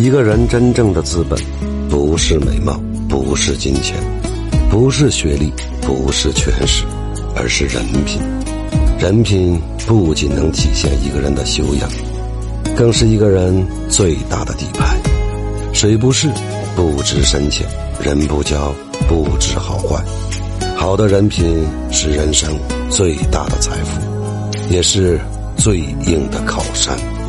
一个人真正的资本不是美貌不是金钱不是学历不是权势而是人品。人品不仅能体现一个人的修养更是一个人最大的底牌。水不试不知深浅人不交不知好坏。好的人品是人生最大的财富也是最硬的靠山。